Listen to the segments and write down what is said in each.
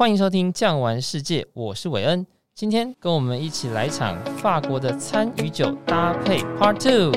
欢迎收听《酱玩世界》，我是韦恩。今天跟我们一起来场法国的餐与酒搭配 Part Two。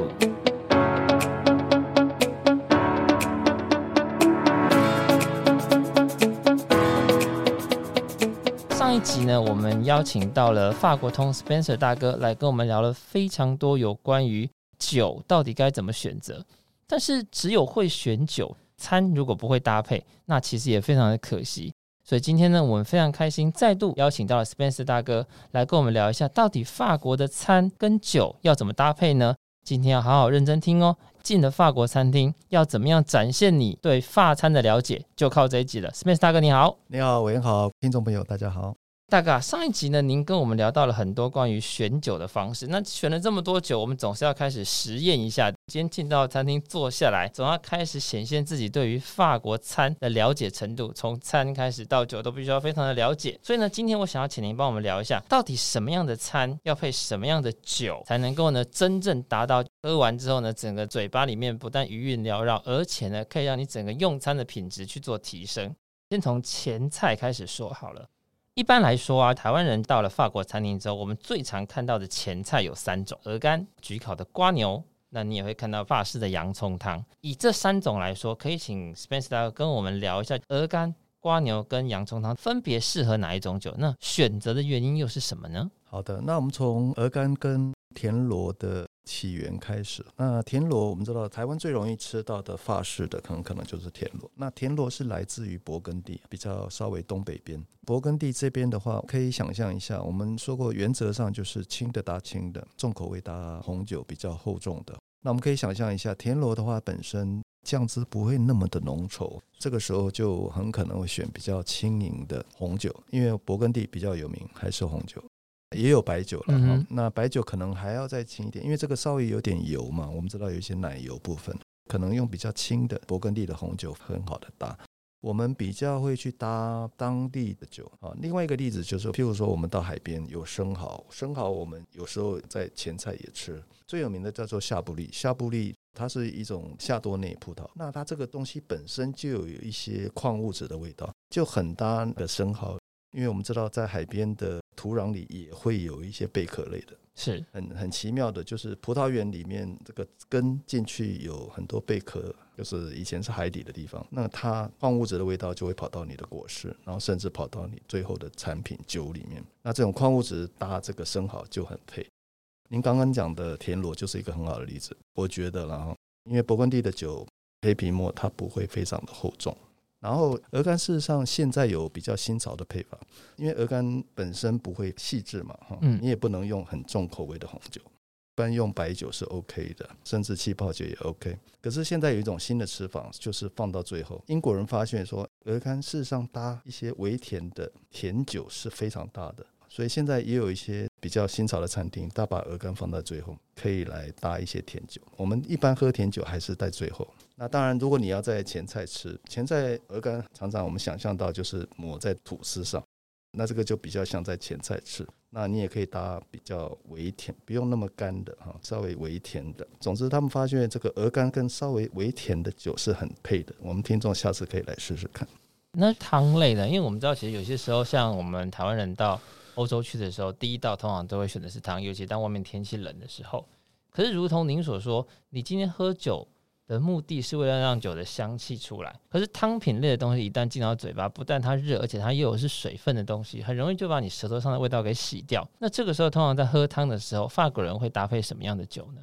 上一集呢，我们邀请到了法国通 Spencer 大哥来跟我们聊了非常多有关于酒到底该怎么选择。但是只有会选酒，餐如果不会搭配，那其实也非常的可惜。所以今天呢，我们非常开心，再度邀请到了 Spencer 大哥来跟我们聊一下，到底法国的餐跟酒要怎么搭配呢？今天要好好认真听哦。进了法国餐厅，要怎么样展现你对法餐的了解，就靠这一集了。Spencer 大哥你好，你好，我也好，听众朋友大家好。大哥，上一集呢，您跟我们聊到了很多关于选酒的方式。那选了这么多酒，我们总是要开始实验一下。今天进到餐厅坐下来，总要开始显现自己对于法国餐的了解程度。从餐开始到酒，都必须要非常的了解。所以呢，今天我想要请您帮我们聊一下，到底什么样的餐要配什么样的酒，才能够呢真正达到喝完之后呢，整个嘴巴里面不但余韵缭绕，而且呢，可以让你整个用餐的品质去做提升。先从前菜开始说好了。一般来说啊，台湾人到了法国餐厅之后，我们最常看到的前菜有三种：鹅肝、焗烤的瓜牛，那你也会看到法式的洋葱汤。以这三种来说，可以请 Spencer 跟我们聊一下鹅肝、瓜牛跟洋葱汤分别适合哪一种酒？那选择的原因又是什么呢？好的，那我们从鹅肝跟田螺的。起源开始，那田螺我们知道，台湾最容易吃到的法式的，可能可能就是田螺。那田螺是来自于勃艮第，比较稍微东北边。勃艮第这边的话，可以想象一下，我们说过，原则上就是轻的搭轻的，重口味搭红酒比较厚重的。那我们可以想象一下，田螺的话本身酱汁不会那么的浓稠，这个时候就很可能会选比较轻盈的红酒，因为勃艮第比较有名，还是红酒。也有白酒了，嗯、哼那白酒可能还要再轻一点，因为这个稍微有点油嘛。我们知道有一些奶油部分，可能用比较轻的勃艮第的红酒很好的搭。我们比较会去搭当地的酒啊。另外一个例子就是，譬如说我们到海边有生蚝，生蚝我们有时候在前菜也吃。最有名的叫做夏布利，夏布利它是一种夏多内葡萄，那它这个东西本身就有一些矿物质的味道，就很搭的生蚝。因为我们知道，在海边的土壤里也会有一些贝壳类的，是很很奇妙的，就是葡萄园里面这个根进去有很多贝壳，就是以前是海底的地方，那它矿物质的味道就会跑到你的果实，然后甚至跑到你最后的产品酒里面。那这种矿物质搭这个生蚝就很配。您刚刚讲的田螺就是一个很好的例子，我觉得，然后因为勃艮第的酒黑皮莫它不会非常的厚重。然后鹅肝事实上现在有比较新潮的配法，因为鹅肝本身不会细致嘛，哈，你也不能用很重口味的红酒，一般用白酒是 OK 的，甚至气泡酒也 OK。可是现在有一种新的吃法，就是放到最后。英国人发现说，鹅肝事实上搭一些微甜的甜酒是非常搭的。所以现在也有一些比较新潮的餐厅，他把鹅肝放在最后，可以来搭一些甜酒。我们一般喝甜酒还是在最后。那当然，如果你要在前菜吃，前菜鹅肝常常我们想象到就是抹在吐司上，那这个就比较像在前菜吃。那你也可以搭比较微甜，不用那么干的哈，稍微微甜的。总之，他们发现这个鹅肝跟稍微微甜的酒是很配的。我们听众下次可以来试试看。那汤类呢？因为我们知道，其实有些时候像我们台湾人到欧洲去的时候，第一道通常都会选的是汤，尤其当外面天气冷的时候。可是，如同您所说，你今天喝酒的目的是为了让酒的香气出来。可是，汤品类的东西一旦进到嘴巴，不但它热，而且它又是水分的东西，很容易就把你舌头上的味道给洗掉。那这个时候，通常在喝汤的时候，法国人会搭配什么样的酒呢？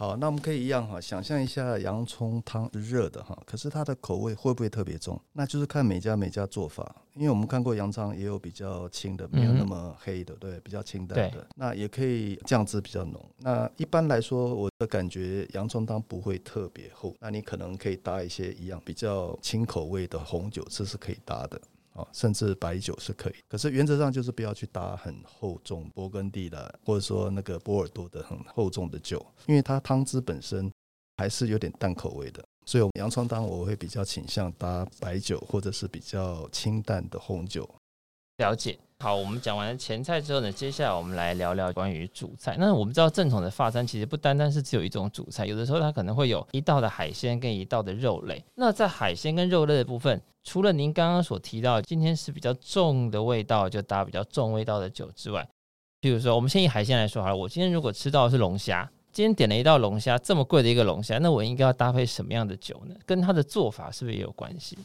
好，那我们可以一样哈，想象一下洋葱汤热的哈，可是它的口味会不会特别重？那就是看每家每家做法，因为我们看过洋葱也有比较清的，没有那么黑的，对，比较清淡的。那也可以酱汁比较浓。那一般来说，我的感觉洋葱汤不会特别厚，那你可能可以搭一些一样比较清口味的红酒，这是可以搭的。哦甚至白酒是可以，可是原则上就是不要去搭很厚重勃艮第的，或者说那个波尔多的很厚重的酒，因为它汤汁本身还是有点淡口味的。所以我们洋葱汤我会比较倾向搭白酒或者是比较清淡的红酒。了解。好，我们讲完了前菜之后呢，接下来我们来聊聊关于主菜。那我们知道正统的法餐其实不单单是只有一种主菜，有的时候它可能会有一道的海鲜跟一道的肉类。那在海鲜跟肉类的部分，除了您刚刚所提到今天是比较重的味道，就搭比较重味道的酒之外，比如说我们先以海鲜来说好了，我今天如果吃到的是龙虾，今天点了一道龙虾，这么贵的一个龙虾，那我应该要搭配什么样的酒呢？跟它的做法是不是也有关系？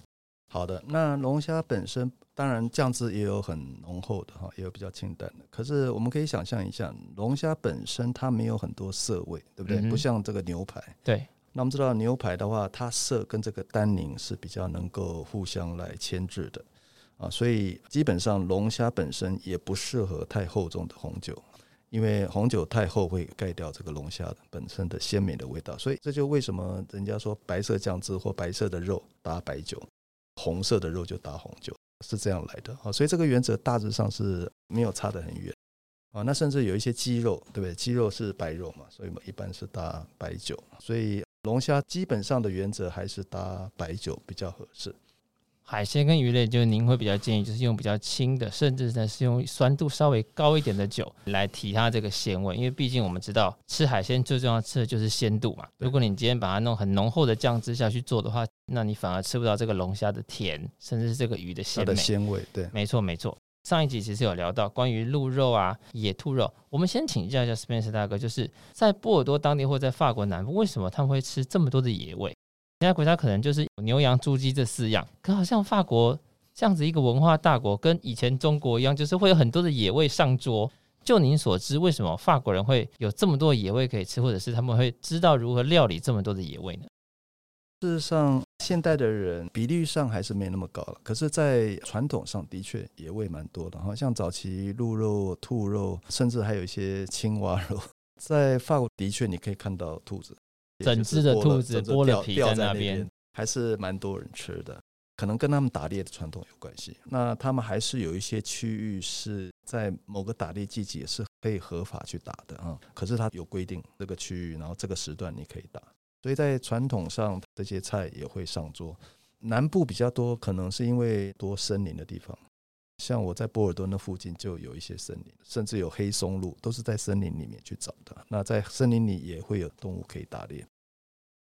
好的，那龙虾本身当然酱汁也有很浓厚的哈，也有比较清淡的。可是我们可以想象一下，龙虾本身它没有很多色味，对不对？嗯、不像这个牛排。对。那我们知道牛排的话，它色跟这个单宁是比较能够互相来牵制的啊，所以基本上龙虾本身也不适合太厚重的红酒，因为红酒太厚会盖掉这个龙虾本身的鲜美的味道。所以这就为什么人家说白色酱汁或白色的肉搭白酒。红色的肉就搭红酒，是这样来的啊，所以这个原则大致上是没有差得很远啊。那甚至有一些鸡肉，对不对？鸡肉是白肉嘛，所以我们一般是搭白酒。所以龙虾基本上的原则还是搭白酒比较合适。海鲜跟鱼类，就是您会比较建议，就是用比较轻的，甚至呢是用酸度稍微高一点的酒来提它这个鲜味，因为毕竟我们知道吃海鲜最重要吃的就是鲜度嘛。如果你今天把它弄很浓厚的酱汁下去做的话，那你反而吃不到这个龙虾的甜，甚至是这个鱼的鲜美。的鲜味，对，没错没错。上一集其实有聊到关于鹿肉啊、野兔肉，我们先请教一下 Spencer 大哥，就是在波尔多当地或在法国南部，为什么他们会吃这么多的野味？其他国家可能就是牛羊猪鸡这四样，可好像法国这样子一个文化大国，跟以前中国一样，就是会有很多的野味上桌。就您所知，为什么法国人会有这么多野味可以吃，或者是他们会知道如何料理这么多的野味呢？事实上，现代的人比例上还是没那么高了。可是，在传统上的确野味蛮多的，好像早期鹿肉、兔肉，甚至还有一些青蛙肉，在法国的确你可以看到兔子。整只的兔子剥了皮在那边，还是蛮多人吃的。可能跟他们打猎的传统有关系。那他们还是有一些区域是在某个打猎季节是可以合法去打的啊。可是它有规定这个区域，然后这个时段你可以打。所以在传统上，这些菜也会上桌。南部比较多，可能是因为多森林的地方。像我在波尔多那附近就有一些森林，甚至有黑松露，都是在森林里面去找的。那在森林里也会有动物可以打猎。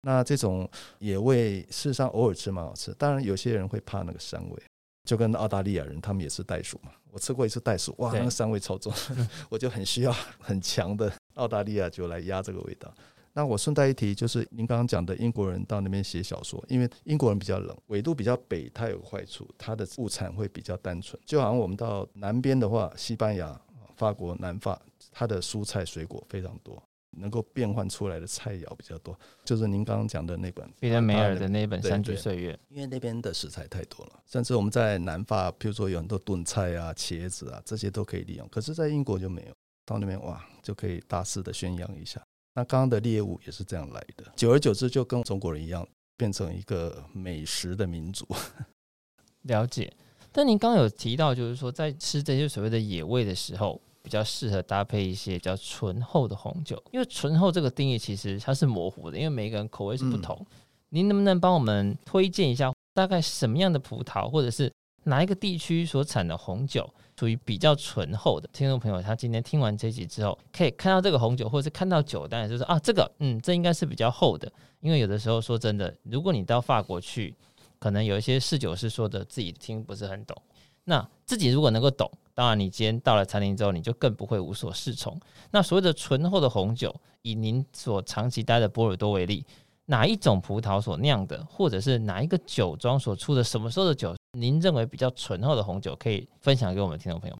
那这种野味事实上偶尔吃蛮好吃，当然有些人会怕那个膻味，就跟澳大利亚人他们也吃袋鼠嘛。我吃过一次袋鼠，哇，那个膻味超重，我就很需要很强的澳大利亚酒来压这个味道。那我顺带一提，就是您刚刚讲的英国人到那边写小说，因为英国人比较冷，纬度比较北，它有坏处，它的物产会比较单纯。就好像我们到南边的话，西班牙、法国、南法，它的蔬菜水果非常多，能够变换出来的菜肴比较多。就是您刚刚讲的那本彼得梅尔的那本《山居岁月》，因为那边的食材太多了，甚至我们在南法，譬如说有很多炖菜啊、茄子啊，这些都可以利用。可是，在英国就没有，到那边哇，就可以大肆的宣扬一下。那刚刚的猎物也是这样来的，久而久之就跟中国人一样，变成一个美食的民族。了解。但您刚刚有提到，就是说在吃这些所谓的野味的时候，比较适合搭配一些比较醇厚的红酒，因为醇厚这个定义其实它是模糊的，因为每个人口味是不同。嗯、您能不能帮我们推荐一下，大概什么样的葡萄，或者是哪一个地区所产的红酒？属于比较醇厚的听众朋友，他今天听完这集之后，可以看到这个红酒，或者是看到酒单，就是啊，这个嗯，这应该是比较厚的。因为有的时候说真的，如果你到法国去，可能有一些侍酒师说的自己听不是很懂，那自己如果能够懂，当然你今天到了餐厅之后，你就更不会无所适从。那所谓的醇厚的红酒，以您所长期待的波尔多为例。哪一种葡萄所酿的，或者是哪一个酒庄所出的，什么时候的酒，您认为比较醇厚的红酒，可以分享给我们听众朋友。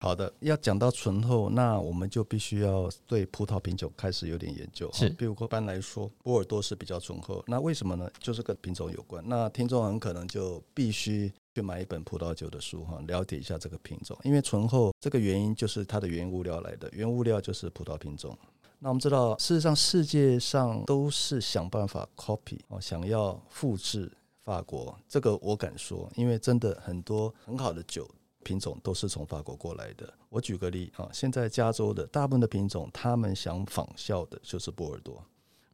好的，要讲到醇厚，那我们就必须要对葡萄品种开始有点研究。是，比如一般来说，波尔多是比较醇厚，那为什么呢？就是跟品种有关。那听众很可能就必须去买一本葡萄酒的书哈，了解一下这个品种，因为醇厚这个原因就是它的原物料来的，原物料就是葡萄品种。那我们知道，事实上世界上都是想办法 copy 哦，想要复制法国。这个我敢说，因为真的很多很好的酒品种都是从法国过来的。我举个例啊，现在加州的大部分的品种，他们想仿效的就是波尔多。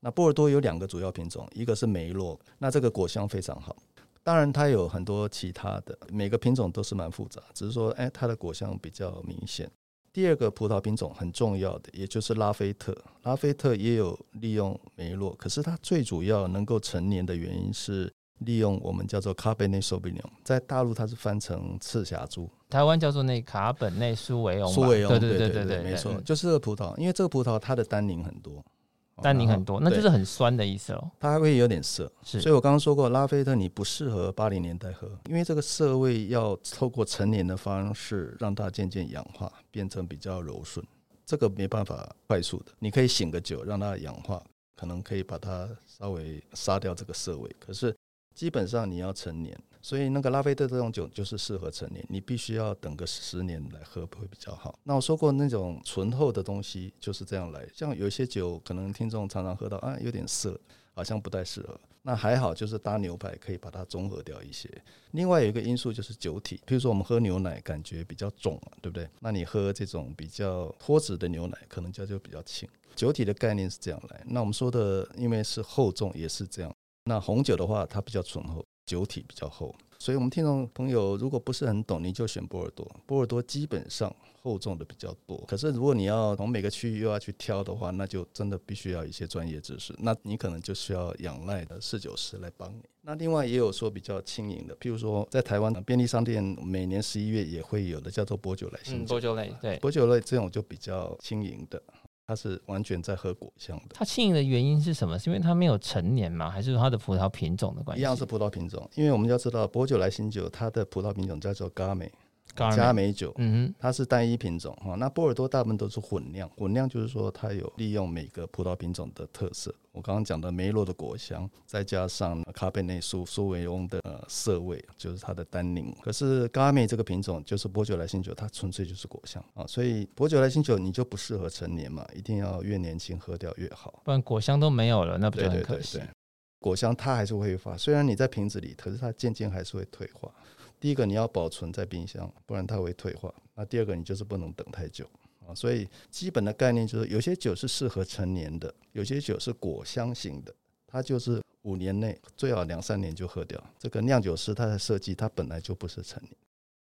那波尔多有两个主要品种，一个是梅洛，那这个果香非常好。当然它有很多其他的，每个品种都是蛮复杂，只是说，哎，它的果香比较明显。第二个葡萄品种很重要的，也就是拉菲特。拉菲特也有利用梅洛，可是它最主要能够成年的原因是利用我们叫做卡本内苏维浓，在大陆它是翻成赤霞珠，台湾叫做那卡本内苏维翁。苏维翁，对对对对对，没错，就是这个葡萄，因为这个葡萄它的单宁很多。单宁很多，那就是很酸的意思哦。它还会有点涩，所以我刚刚说过，拉菲特你不适合八零年代喝，因为这个涩味要透过陈年的方式让它渐渐氧化，变成比较柔顺。这个没办法快速的，你可以醒个酒让它氧化，可能可以把它稍微杀掉这个涩味。可是基本上你要陈年。所以那个拉菲特这种酒就是适合陈年，你必须要等个十年来喝会比较好。那我说过那种醇厚的东西就是这样来，像有些酒可能听众常常喝到啊有点涩，好像不太适合。那还好，就是搭牛排可以把它中和掉一些。另外有一个因素就是酒体，比如说我们喝牛奶感觉比较重，对不对？那你喝这种比较脱脂的牛奶，可能就就比较轻。酒体的概念是这样来。那我们说的因为是厚重也是这样。那红酒的话，它比较醇厚。酒体比较厚，所以我们听众朋友如果不是很懂，你就选波尔多。波尔多基本上厚重的比较多，可是如果你要从每个区域又要去挑的话，那就真的必须要一些专业知识。那你可能就需要仰赖的侍酒师来帮你。那另外也有说比较轻盈的，譬如说在台湾便利商店每年十一月也会有的叫做波酒莱新酒，薄酒类对，波酒类这种就比较轻盈的。它是完全在喝果香的。它轻盈的原因是什么？是因为它没有陈年吗？还是说它的葡萄品种的关系？一样是葡萄品种，因为我们要知道薄酒来新酒，它的葡萄品种叫做嘎美。佳美酒，嗯哼，它是单一品种哈。那波尔多大部分都是混酿，混酿就是说它有利用每个葡萄品种的特色。我刚刚讲的梅洛的果香，再加上卡贝内苏苏维翁的呃涩味，就是它的单宁。可是嘎美这个品种就是波酒莱新酒，它纯粹就是果香啊。所以波酒莱新酒你就不适合成年嘛，一定要越年轻喝掉越好，不然果香都没有了，那不就很可惜？对对对对，果香它还是会挥发，虽然你在瓶子里，可是它渐渐还是会退化。第一个你要保存在冰箱，不然它会退化。那第二个你就是不能等太久啊。所以基本的概念就是，有些酒是适合陈年的，有些酒是果香型的，它就是五年内最好两三年就喝掉。这个酿酒师他的设计，它本来就不是陈年。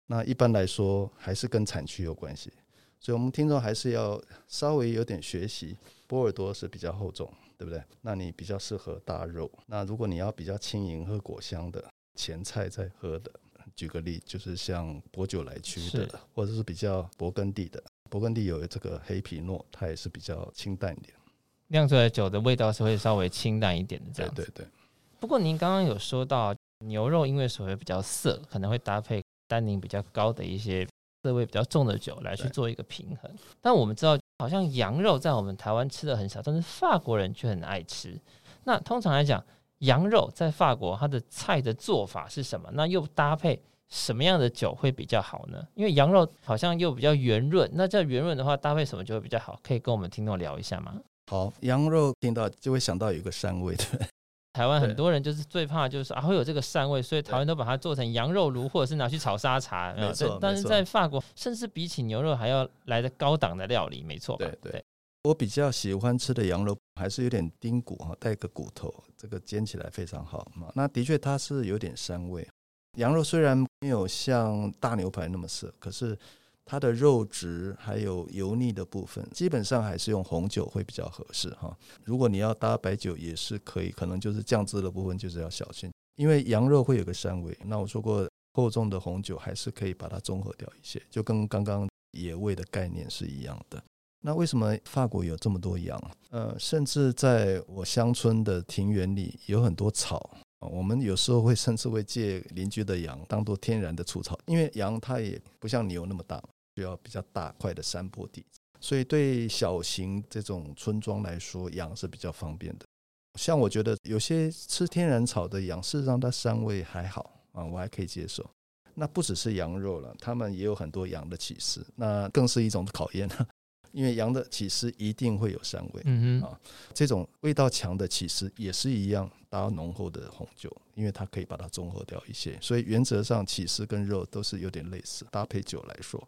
那一般来说还是跟产区有关系，所以我们听众还是要稍微有点学习。波尔多是比较厚重，对不对？那你比较适合大肉。那如果你要比较轻盈喝果香的前菜在喝的。举个例，就是像薄酒来区的，或者是比较勃艮第的。勃艮第有这个黑皮诺，它也是比较清淡一点，酿出来酒的味道是会稍微清淡一点的这样。对对对。不过您刚刚有说到牛肉，因为所谓比较涩，可能会搭配单宁比较高的一些涩味比较重的酒来去做一个平衡。但我们知道，好像羊肉在我们台湾吃的很少，但是法国人却很爱吃。那通常来讲，羊肉在法国，它的菜的做法是什么？那又搭配什么样的酒会比较好呢？因为羊肉好像又比较圆润，那这圆润的话，搭配什么就会比较好？可以跟我们听众聊一下吗？好，羊肉听到就会想到有一个膻味，对？台湾很多人就是最怕就是啊会有这个膻味，所以台湾都把它做成羊肉炉，或者是拿去炒沙茶。没错，但是在法国，甚至比起牛肉还要来的高档的料理，没错。对对。我比较喜欢吃的羊肉还是有点丁骨哈，带个骨头，这个煎起来非常好嘛。那的确它是有点膻味。羊肉虽然没有像大牛排那么涩，可是它的肉质还有油腻的部分，基本上还是用红酒会比较合适哈。如果你要搭白酒也是可以，可能就是酱汁的部分就是要小心，因为羊肉会有个膻味。那我说过厚重的红酒还是可以把它中和掉一些，就跟刚刚野味的概念是一样的。那为什么法国有这么多羊？呃，甚至在我乡村的庭园里有很多草，我们有时候会甚至会借邻居的羊当做天然的除草，因为羊它也不像牛那么大，需要比较大块的山坡地，所以对小型这种村庄来说，羊是比较方便的。像我觉得有些吃天然草的羊，事实上它膻味还好啊，我还可以接受。那不只是羊肉了，他们也有很多羊的启示，那更是一种考验。因为羊的起司一定会有膻味，嗯哼啊，这种味道强的起司也是一样搭浓厚的红酒，因为它可以把它中和掉一些，所以原则上起司跟肉都是有点类似，搭配酒来说。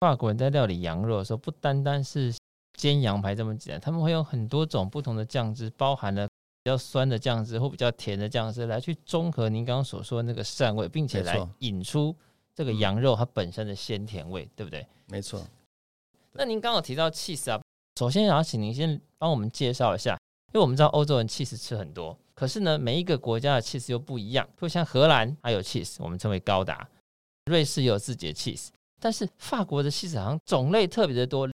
法国人在料理羊肉的时候，不单单是煎羊排这么简单，他们会用很多种不同的酱汁，包含了比较酸的酱汁或比较甜的酱汁来去中和您刚刚所说的那个膻味，并且来引出这个羊肉它本身的鲜甜味，对不对？没错。那您刚刚提到 cheese 啊，首先想要请您先帮我们介绍一下，因为我们知道欧洲人 cheese 吃很多，可是呢，每一个国家的 cheese 又不一样。就像荷兰还有 cheese，，我们称为高达；瑞士也有自己的 cheese，，但是法国的 cheese 好像种类特别的多。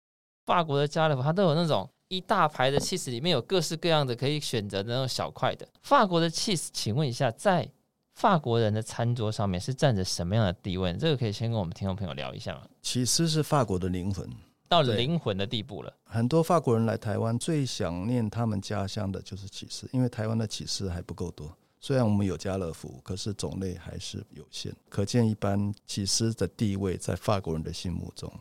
法国的家乐福它都有那种一大排的 cheese，，里面有各式各样的可以选择的那种小块的。法国的 cheese，，请问一下，在法国人的餐桌上面是占着什么样的地位？这个可以先跟我们听众朋友聊一下吗？起司是法国的灵魂。到灵魂的地步了。很多法国人来台湾，最想念他们家乡的就是起司，因为台湾的起司还不够多。虽然我们有家乐福，可是种类还是有限。可见一般，起司的地位在法国人的心目中。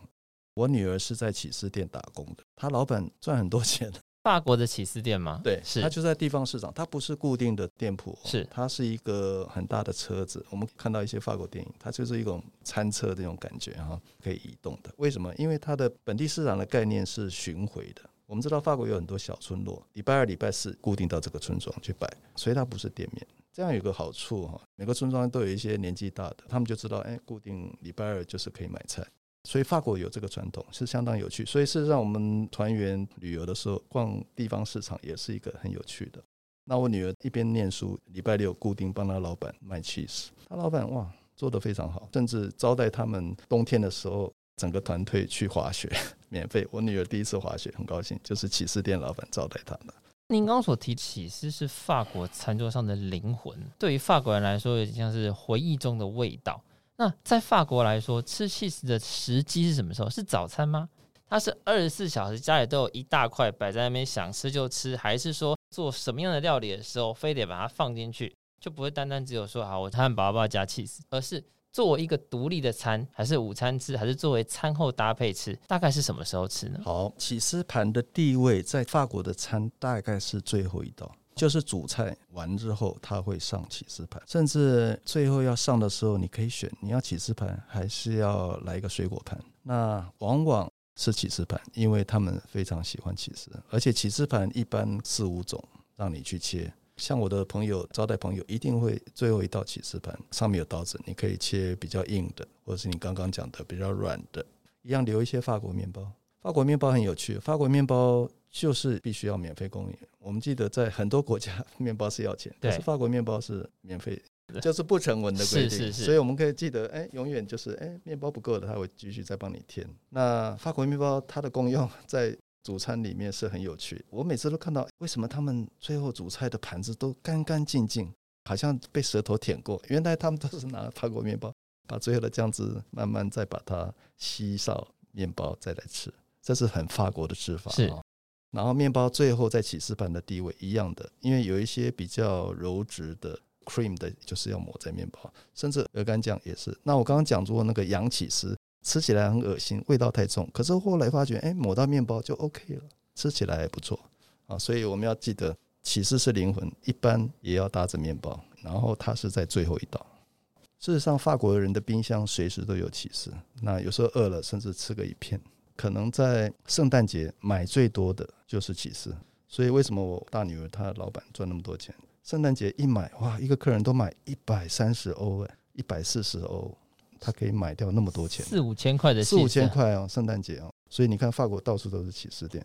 我女儿是在起司店打工的，她老板赚很多钱。法国的起司店吗？对，是它就在地方市场，它不是固定的店铺，是它是一个很大的车子。我们看到一些法国电影，它就是一种餐车这种感觉哈，可以移动的。为什么？因为它的本地市场的概念是巡回的。我们知道法国有很多小村落，礼拜二、礼拜四固定到这个村庄去摆，所以它不是店面。这样有个好处哈，每个村庄都有一些年纪大的，他们就知道，哎，固定礼拜二就是可以买菜。所以法国有这个传统是相当有趣，所以事实上我们团员旅游的时候逛地方市场也是一个很有趣的。那我女儿一边念书，礼拜六固定帮她老板卖 cheese，她老板哇做得非常好，甚至招待他们冬天的时候整个团队去滑雪 免费。我女儿第一次滑雪很高兴，就是起司店老板招待她的。您刚刚所提起司是法国餐桌上的灵魂，对于法国人来说有点像是回忆中的味道。那在法国来说，吃起司的时机是什么时候？是早餐吗？它是二十四小时家里都有一大块摆在那边，想吃就吃，还是说做什么样的料理的时候，非得把它放进去，就不会单单只有说好我汉堡要不要加起司，而是作为一个独立的餐，还是午餐吃，还是作为餐后搭配吃？大概是什么时候吃呢？好，起司盘的地位在法国的餐大概是最后一道。就是主菜完之后，他会上起司盘，甚至最后要上的时候，你可以选你要起司盘还是要来一个水果盘。那往往是起司盘，因为他们非常喜欢起司，而且起司盘一般四五种让你去切。像我的朋友招待朋友，一定会最后一道起司盘上面有刀子，你可以切比较硬的，或者是你刚刚讲的比较软的，一样留一些法国面包。法国面包很有趣，法国面包。就是必须要免费供应。我们记得在很多国家，面包是要钱，但是法国面包是免费，就是不成文的规定。是是是。所以我们可以记得，哎，永远就是，哎，面包不够了，他会继续再帮你添。那法国面包它的功用 在主餐里面是很有趣。我每次都看到，为什么他们最后主菜的盘子都干干净净，好像被舌头舔过？原来他们都是拿法国面包，把最后的酱汁慢慢再把它吸上面包再来吃，这是很法国的吃法。是。然后面包最后在起司盘的地位一样的，因为有一些比较柔质的 cream 的，就是要抹在面包，甚至鹅肝酱也是。那我刚刚讲过那个羊起司，吃起来很恶心，味道太重。可是后来发觉，哎，抹到面包就 OK 了，吃起来还不错啊。所以我们要记得，起司是灵魂，一般也要搭着面包。然后它是在最后一道。事实上，法国人的冰箱随时都有起司，那有时候饿了，甚至吃个一片。可能在圣诞节买最多的就是起司，所以为什么我大女儿她老板赚那么多钱？圣诞节一买，哇，一个客人都买一百三十欧哎，一百四十欧，他可以买掉那么多钱，四五千块的，四五千块哦，圣诞节哦，所以你看法国到处都是起司店，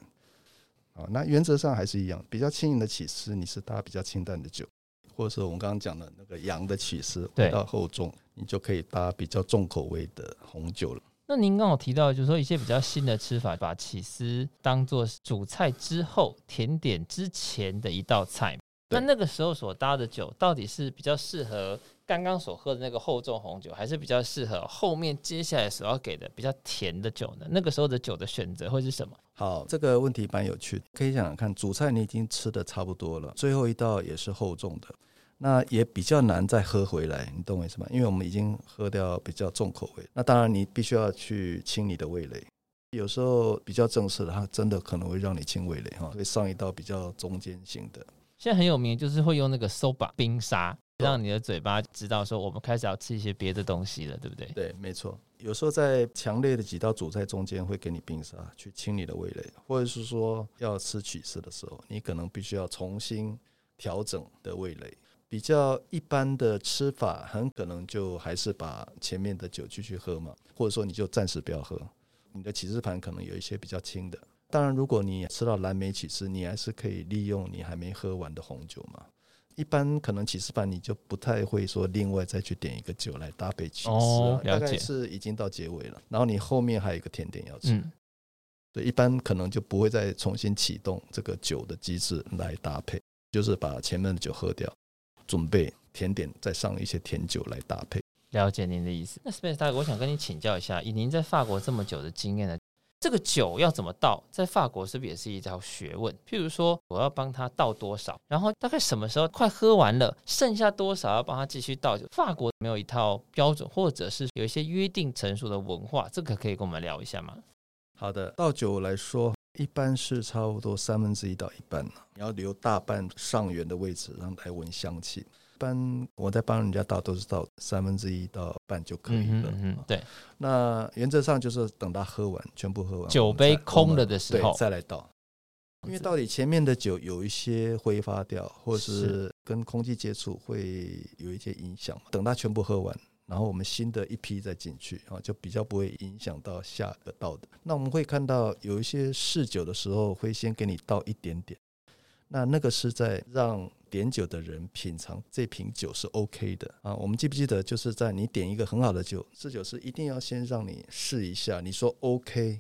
啊，那原则上还是一样，比较轻盈的起司，你是搭比较清淡的酒，或者说我们刚刚讲的那个羊的起司，味道厚重，你就可以搭比较重口味的红酒了。那您刚好提到，就是说一些比较新的吃法，把起司当做主菜之后甜点之前的一道菜。那那个时候所搭的酒，到底是比较适合刚刚所喝的那个厚重红酒，还是比较适合后面接下来所要给的比较甜的酒呢？那个时候的酒的选择会是什么？好，这个问题蛮有趣的，可以想想看，主菜你已经吃的差不多了，最后一道也是厚重的。那也比较难再喝回来，你懂我意思吗？因为我们已经喝掉比较重口味，那当然你必须要去清你的味蕾。有时候比较正式的，它真的可能会让你清味蕾哈，会上一道比较中间型的。现在很有名，就是会用那个 soba 冰沙，让你的嘴巴知道说我们开始要吃一些别的东西了，对不对？对，没错。有时候在强烈的几道主菜中间会给你冰沙去清你的味蕾，或者是说要吃起司的时候，你可能必须要重新。调整的味蕾。比较一般的吃法，很可能就还是把前面的酒继续喝嘛，或者说你就暂时不要喝。你的起司盘可能有一些比较轻的。当然，如果你吃到蓝莓起司，你还是可以利用你还没喝完的红酒嘛。一般可能起司盘你就不太会说另外再去点一个酒来搭配起司。大概是已经到结尾了，然后你后面还有一个甜点要吃。嗯，对，一般可能就不会再重新启动这个酒的机制来搭配，就是把前面的酒喝掉。准备甜点，再上一些甜酒来搭配。了解您的意思。那 Spencer 大哥，我想跟你请教一下，以您在法国这么久的经验呢，这个酒要怎么倒，在法国是不是也是一条学问？譬如说，我要帮他倒多少，然后大概什么时候快喝完了，剩下多少要帮他继续倒酒？法国没有一套标准，或者是有一些约定成熟的文化，这个可以跟我们聊一下吗？好的，倒酒来说。一般是差不多三分之一到一半，你要留大半上缘的位置，让来闻香气。一般我在帮人家倒都是倒三分之一到半就可以了。嗯，对。那原则上就是等他喝完，全部喝完，酒杯空了的时候再来倒。因为到底前面的酒有一些挥发掉，或是跟空气接触会有一些影响。等他全部喝完。然后我们新的一批再进去啊，就比较不会影响到下个倒的。那我们会看到有一些试酒的时候，会先给你倒一点点，那那个是在让点酒的人品尝这瓶酒是 OK 的啊。我们记不记得，就是在你点一个很好的酒，试酒师一定要先让你试一下，你说 OK，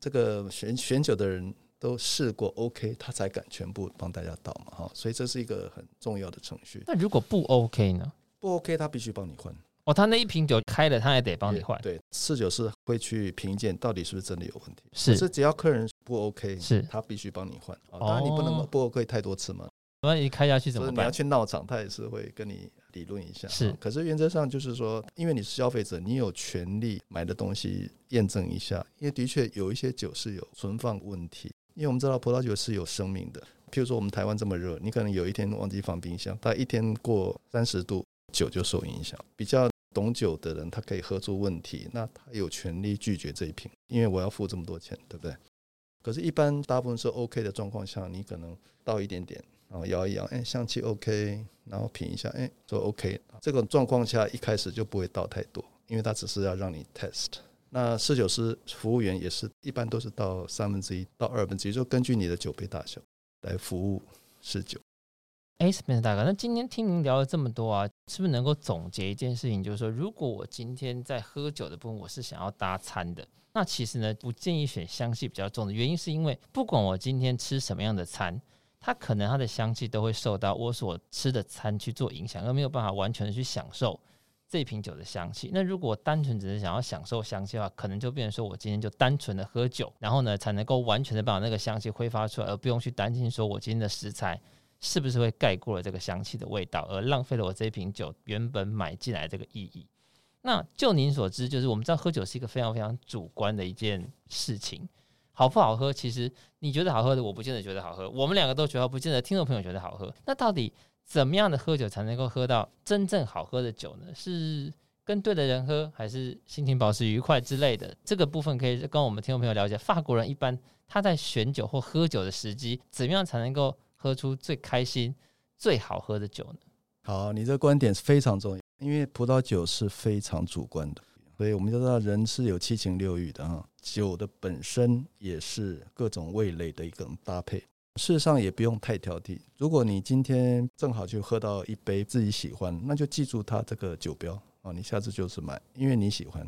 这个选选酒的人都试过 OK，他才敢全部帮大家倒嘛哈。所以这是一个很重要的程序。那如果不 OK 呢？不 OK，他必须帮你换。哦，他那一瓶酒开了，他也得帮你换。对，侍酒师会去评鉴到底是不是真的有问题。是，是只要客人不 OK，是他必须帮你换。哦，当然你不能不 OK 太多次嘛。万一开下去怎么办？你要去闹场，他也是会跟你理论一下。是，可是原则上就是说，因为你是消费者，你有权利买的东西验证一下。因为的确有一些酒是有存放问题，因为我们知道葡萄酒是有生命的。譬如说我们台湾这么热，你可能有一天忘记放冰箱，它一天过三十度，酒就受影响。比较。懂酒的人，他可以喝出问题，那他有权利拒绝这一瓶，因为我要付这么多钱，对不对？可是，一般大部分是 OK 的状况下，你可能倒一点点，然后摇一摇，哎，香气 OK，然后品一下，哎，就 OK。这种状况下，一开始就不会倒太多，因为他只是要让你 test。那侍酒师、服务员也是一般都是倒三分之一到二分之一，就根据你的酒杯大小来服务侍酒。哎，Spencer 大哥，那今天听您聊了这么多啊，是不是能够总结一件事情，就是说，如果我今天在喝酒的部分，我是想要搭餐的，那其实呢，不建议选香气比较重的原因，是因为不管我今天吃什么样的餐，它可能它的香气都会受到我所吃的餐去做影响，而没有办法完全的去享受这瓶酒的香气。那如果单纯只是想要享受香气的话，可能就变成说我今天就单纯的喝酒，然后呢，才能够完全的把那个香气挥发出来，而不用去担心说我今天的食材。是不是会盖过了这个香气的味道，而浪费了我这一瓶酒原本买进来这个意义？那就您所知，就是我们知道喝酒是一个非常非常主观的一件事情，好不好喝？其实你觉得好喝的，我不见得觉得好喝；我们两个都觉得，不见得听众朋友觉得好喝。那到底怎么样的喝酒才能够喝到真正好喝的酒呢？是跟对的人喝，还是心情保持愉快之类的？这个部分可以跟我们听众朋友了解。法国人一般他在选酒或喝酒的时机，怎么样才能够？喝出最开心、最好喝的酒呢？好，你这观点是非常重要，因为葡萄酒是非常主观的，所以我们就知道人是有七情六欲的哈。酒的本身也是各种味蕾的一种搭配，事实上也不用太挑剔。如果你今天正好就喝到一杯自己喜欢，那就记住它这个酒标啊，你下次就是买，因为你喜欢。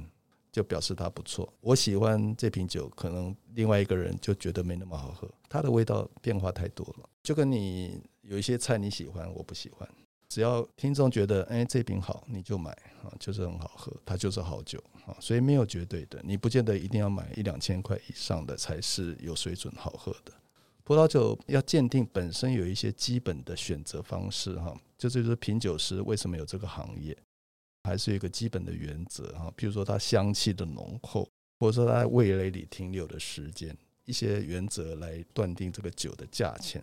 就表示它不错。我喜欢这瓶酒，可能另外一个人就觉得没那么好喝。它的味道变化太多了，就跟你有一些菜你喜欢，我不喜欢。只要听众觉得，哎，这瓶好，你就买啊，就是很好喝，它就是好酒啊。所以没有绝对的，你不见得一定要买一两千块以上的才是有水准好喝的。葡萄酒要鉴定本身有一些基本的选择方式哈，这就是品酒师为什么有这个行业。还是一个基本的原则哈，比如说它香气的浓厚，或者说它味蕾里停留的时间，一些原则来断定这个酒的价钱。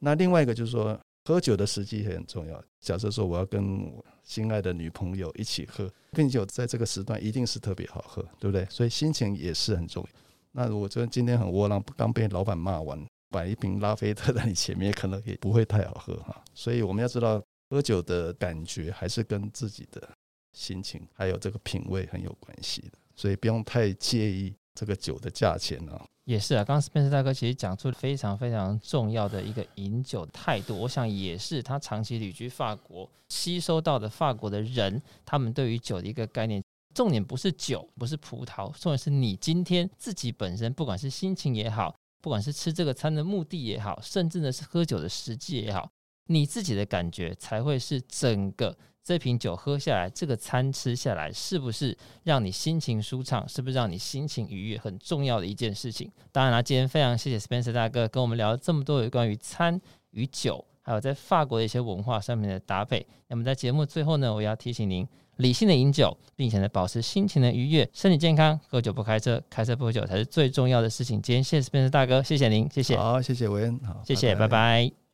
那另外一个就是说，喝酒的时机也很重要。假设说我要跟我心爱的女朋友一起喝，并且在这个时段一定是特别好喝，对不对？所以心情也是很重要。那如果说今天很窝囊，刚被老板骂完，摆一瓶拉菲特在你前面，可能也不会太好喝哈。所以我们要知道，喝酒的感觉还是跟自己的心情还有这个品味很有关系的，所以不用太介意这个酒的价钱啊。也是啊，刚刚 Spencer 大哥其实讲出了非常非常重要的一个饮酒态度，我想也是他长期旅居法国吸收到的法国的人，他们对于酒的一个概念。重点不是酒，不是葡萄，重点是你今天自己本身，不管是心情也好，不管是吃这个餐的目的也好，甚至呢是喝酒的实际也好，你自己的感觉才会是整个这瓶酒喝下来，这个餐吃下来，是不是让你心情舒畅，是不是让你心情愉悦，很重要的一件事情。当然啦，今天非常谢谢 Spencer 大哥跟我们聊了这么多有关于餐与酒，还有在法国的一些文化上面的搭配。那么在节目最后呢，我要提醒您。理性的饮酒，并且呢，保持心情的愉悦，身体健康。喝酒不开车，开车不喝酒才是最重要的事情。今天谢谢 Spencer 大哥，谢谢您，谢谢。好，谢谢维恩，好，谢谢，拜拜，拜拜。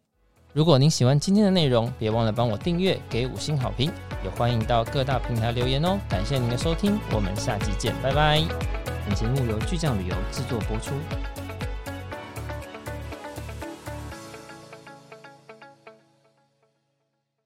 如果您喜欢今天的内容，别忘了帮我订阅，给五星好评，也欢迎到各大平台留言哦。感谢您的收听，我们下期见，拜拜。本节目由巨匠旅游制作播出。